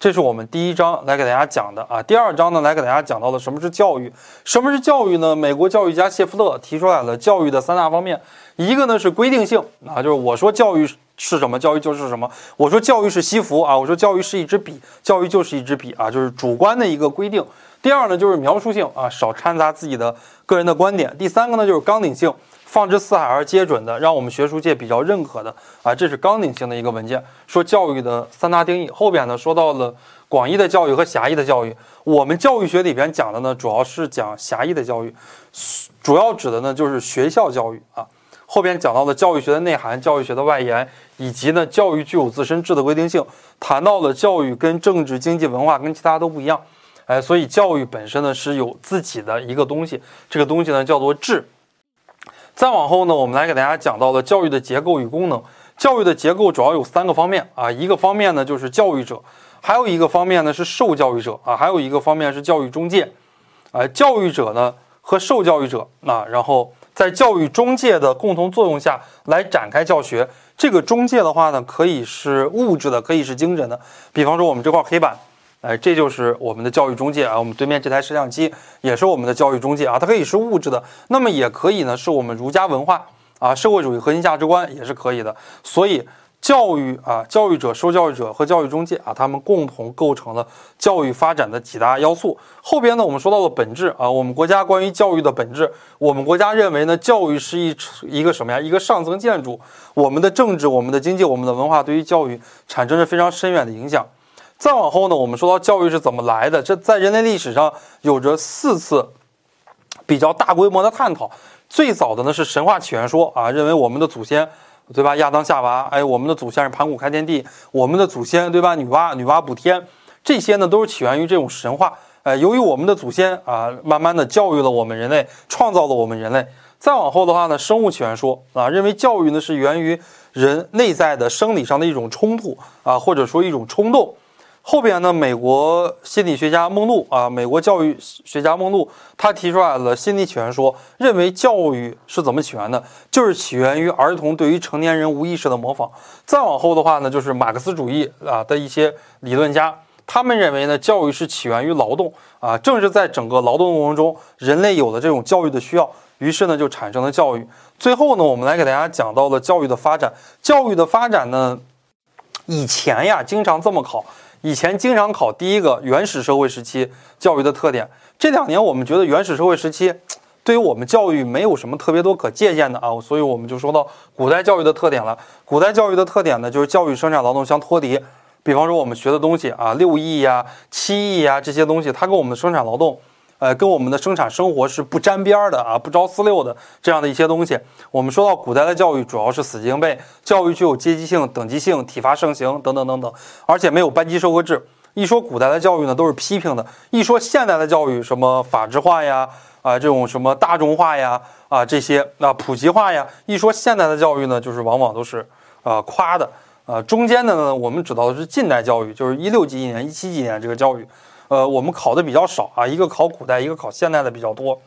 这是我们第一章来给大家讲的啊。第二章呢，来给大家讲到了什么是教育。什么是教育呢？美国教育家谢弗勒提出来了教育的三大方面，一个呢是规定性啊，就是我说教育是什么，教育就是什么。我说教育是西服啊，我说教育是一支笔，教育就是一支笔啊，就是主观的一个规定。第二呢就是描述性啊，少掺杂自己的个人的观点。第三个呢就是纲领性。放之四海而皆准的，让我们学术界比较认可的啊，这是纲领性的一个文件，说教育的三大定义。后边呢说到了广义的教育和狭义的教育。我们教育学里边讲的呢，主要是讲狭义的教育，主要指的呢就是学校教育啊。后边讲到了教育学的内涵、教育学的外延，以及呢教育具有自身质的规定性，谈到了教育跟政治、经济、文化跟其他都不一样，哎，所以教育本身呢是有自己的一个东西，这个东西呢叫做质。再往后呢，我们来给大家讲到了教育的结构与功能。教育的结构主要有三个方面啊，一个方面呢就是教育者，还有一个方面呢是受教育者啊，还有一个方面是教育中介。啊，教育者呢和受教育者啊，然后在教育中介的共同作用下来展开教学。这个中介的话呢，可以是物质的，可以是精神的。比方说我们这块黑板。哎，这就是我们的教育中介啊！我们对面这台摄像机也是我们的教育中介啊！它可以是物质的，那么也可以呢，是我们儒家文化啊，社会主义核心价值观也是可以的。所以，教育啊，教育者、受教育者和教育中介啊，他们共同构成了教育发展的几大要素。后边呢，我们说到了本质啊，我们国家关于教育的本质，我们国家认为呢，教育是一一个什么呀？一个上层建筑。我们的政治、我们的经济、我们的文化，对于教育产生着非常深远的影响。再往后呢，我们说到教育是怎么来的，这在人类历史上有着四次比较大规模的探讨。最早的呢是神话起源说啊，认为我们的祖先对吧，亚当夏娃，哎，我们的祖先是盘古开天地，我们的祖先对吧，女娲女娲补天，这些呢都是起源于这种神话。哎，由于我们的祖先啊，慢慢的教育了我们人类，创造了我们人类。再往后的话呢，生物起源说啊，认为教育呢是源于人内在的生理上的一种冲突啊，或者说一种冲动。后边呢，美国心理学家孟露啊，美国教育学家孟露，他提出来了心理起源说，认为教育是怎么起源的，就是起源于儿童对于成年人无意识的模仿。再往后的话呢，就是马克思主义啊的一些理论家，他们认为呢，教育是起源于劳动啊，正是在整个劳动过程中，人类有了这种教育的需要，于是呢，就产生了教育。最后呢，我们来给大家讲到了教育的发展。教育的发展呢，以前呀，经常这么考。以前经常考第一个原始社会时期教育的特点。这两年我们觉得原始社会时期 对于我们教育没有什么特别多可借鉴的啊，所以我们就说到古代教育的特点了。古代教育的特点呢，就是教育生产劳动相脱离。比方说我们学的东西啊，六艺呀、七艺呀这些东西，它跟我们的生产劳动。呃，跟我们的生产生活是不沾边儿的啊，不着四六的这样的一些东西。我们说到古代的教育，主要是死记硬背，教育具有阶级性、等级性、体罚盛行等等等等，而且没有班级授课制。一说古代的教育呢，都是批评的；一说现代的教育，什么法制化呀，啊，这种什么大众化呀，啊，这些啊普及化呀，一说现代的教育呢，就是往往都是啊夸的。啊，中间的呢，我们指到的是近代教育，就是一六几几年、一七几年这个教育。呃，我们考的比较少啊，一个考古代，一个考现代的比较多。